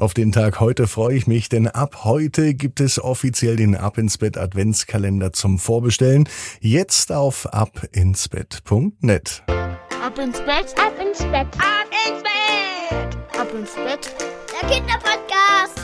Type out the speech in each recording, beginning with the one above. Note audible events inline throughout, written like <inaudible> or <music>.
Auf den Tag heute freue ich mich, denn ab heute gibt es offiziell den Ab ins Bett Adventskalender zum Vorbestellen. Jetzt auf abinsbett.net. Ab ins Bett, ab ins Bett, ab ins Bett, ab ins Bett. Der Kinderpodcast.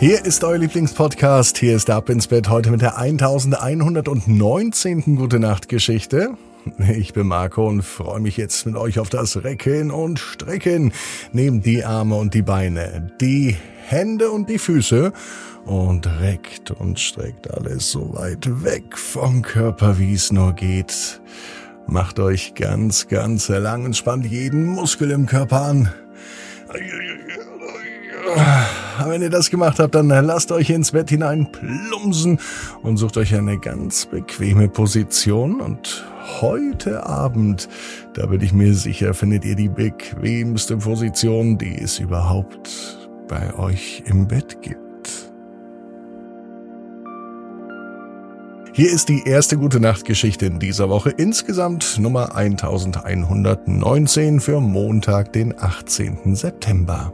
Hier ist euer Lieblingspodcast. Hier ist Ab ins Bett heute mit der 1119. Gute Nacht Geschichte. <laughs> Ich bin Marco und freue mich jetzt mit euch auf das Recken und Strecken. Nehmt die Arme und die Beine, die Hände und die Füße und reckt und streckt alles so weit weg vom Körper, wie es nur geht. Macht euch ganz, ganz lang und spannt jeden Muskel im Körper an. Wenn ihr das gemacht habt, dann lasst euch ins Bett hinein plumsen und sucht euch eine ganz bequeme Position und heute Abend, da bin ich mir sicher, findet ihr die bequemste Position, die es überhaupt bei euch im Bett gibt. Hier ist die erste gute Nachtgeschichte in dieser Woche, insgesamt Nummer 1119 für Montag, den 18. September.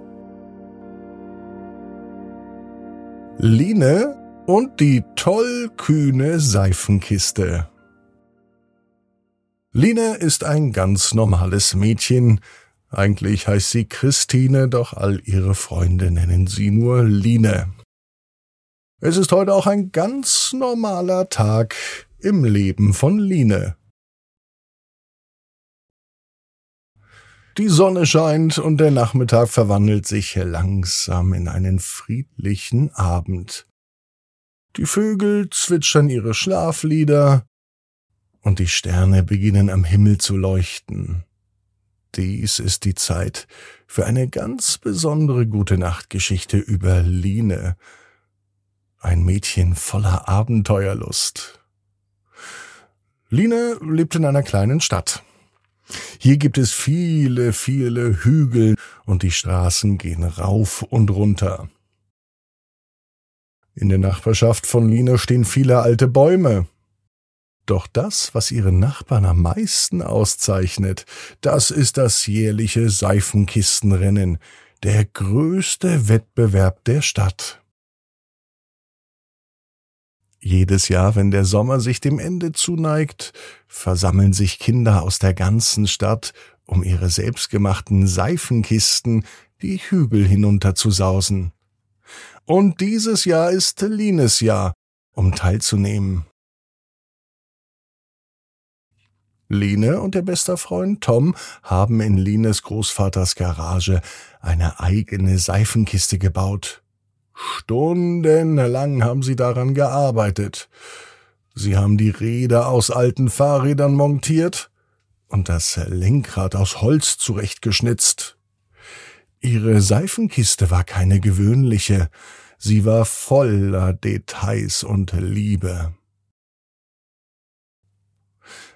Line und die tollkühne Seifenkiste. Line ist ein ganz normales Mädchen. Eigentlich heißt sie Christine, doch all ihre Freunde nennen sie nur Line. Es ist heute auch ein ganz normaler Tag im Leben von Line. Die Sonne scheint und der Nachmittag verwandelt sich langsam in einen friedlichen Abend. Die Vögel zwitschern ihre Schlaflieder, und die Sterne beginnen am Himmel zu leuchten. Dies ist die Zeit für eine ganz besondere gute Nachtgeschichte über Line, ein Mädchen voller Abenteuerlust. Line lebt in einer kleinen Stadt. Hier gibt es viele, viele Hügel und die Straßen gehen rauf und runter. In der Nachbarschaft von Line stehen viele alte Bäume. Doch das, was ihre Nachbarn am meisten auszeichnet, das ist das jährliche Seifenkistenrennen, der größte Wettbewerb der Stadt. Jedes Jahr, wenn der Sommer sich dem Ende zuneigt, versammeln sich Kinder aus der ganzen Stadt, um ihre selbstgemachten Seifenkisten die Hügel hinunterzusausen. Und dieses Jahr ist Lines Jahr, um teilzunehmen. Line und ihr bester Freund Tom haben in Lines Großvaters Garage eine eigene Seifenkiste gebaut. Stundenlang haben sie daran gearbeitet. Sie haben die Räder aus alten Fahrrädern montiert und das Lenkrad aus Holz zurechtgeschnitzt. Ihre Seifenkiste war keine gewöhnliche, sie war voller Details und Liebe.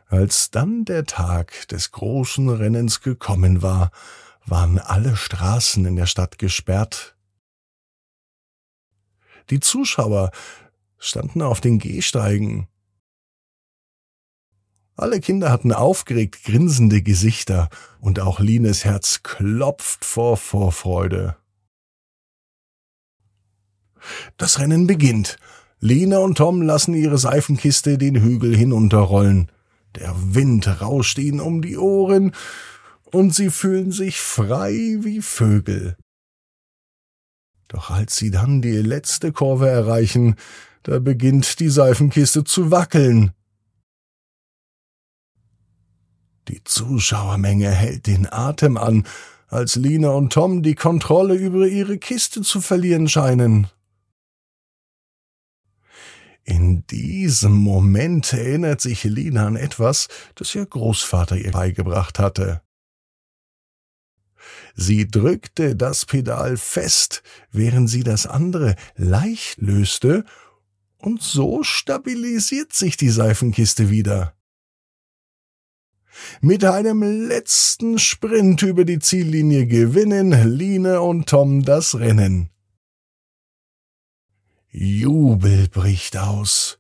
Als dann der Tag des großen Rennens gekommen war, waren alle Straßen in der Stadt gesperrt. Die Zuschauer standen auf den Gehsteigen. Alle Kinder hatten aufgeregt grinsende Gesichter, und auch Lines Herz klopft vor Vorfreude. Das Rennen beginnt. Lina und Tom lassen ihre Seifenkiste den Hügel hinunterrollen. Der Wind rauscht ihnen um die Ohren, und sie fühlen sich frei wie Vögel. Doch als sie dann die letzte Kurve erreichen, da beginnt die Seifenkiste zu wackeln. Die Zuschauermenge hält den Atem an, als Lina und Tom die Kontrolle über ihre Kiste zu verlieren scheinen. In diesem Moment erinnert sich Lina an etwas, das ihr Großvater ihr beigebracht hatte. Sie drückte das Pedal fest, während sie das andere leicht löste, und so stabilisiert sich die Seifenkiste wieder. Mit einem letzten Sprint über die Ziellinie gewinnen Line und Tom das Rennen. Jubel bricht aus.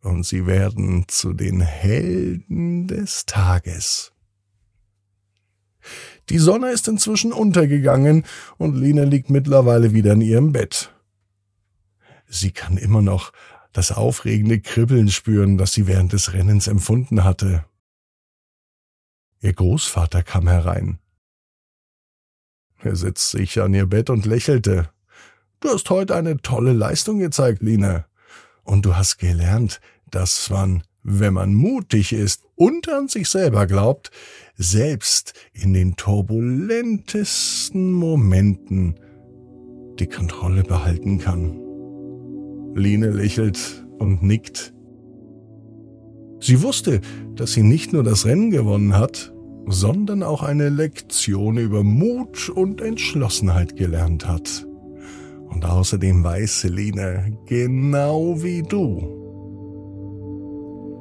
Und sie werden zu den Helden des Tages. Die Sonne ist inzwischen untergegangen und Lina liegt mittlerweile wieder in ihrem Bett. Sie kann immer noch das aufregende Kribbeln spüren, das sie während des Rennens empfunden hatte. Ihr Großvater kam herein. Er setzte sich an ihr Bett und lächelte. Du hast heute eine tolle Leistung gezeigt, Lina. Und du hast gelernt, dass man, wenn man mutig ist und an sich selber glaubt, selbst in den turbulentesten Momenten die Kontrolle behalten kann. Line lächelt und nickt. Sie wusste, dass sie nicht nur das Rennen gewonnen hat, sondern auch eine Lektion über Mut und Entschlossenheit gelernt hat. Und außerdem weiß Selina, genau wie du,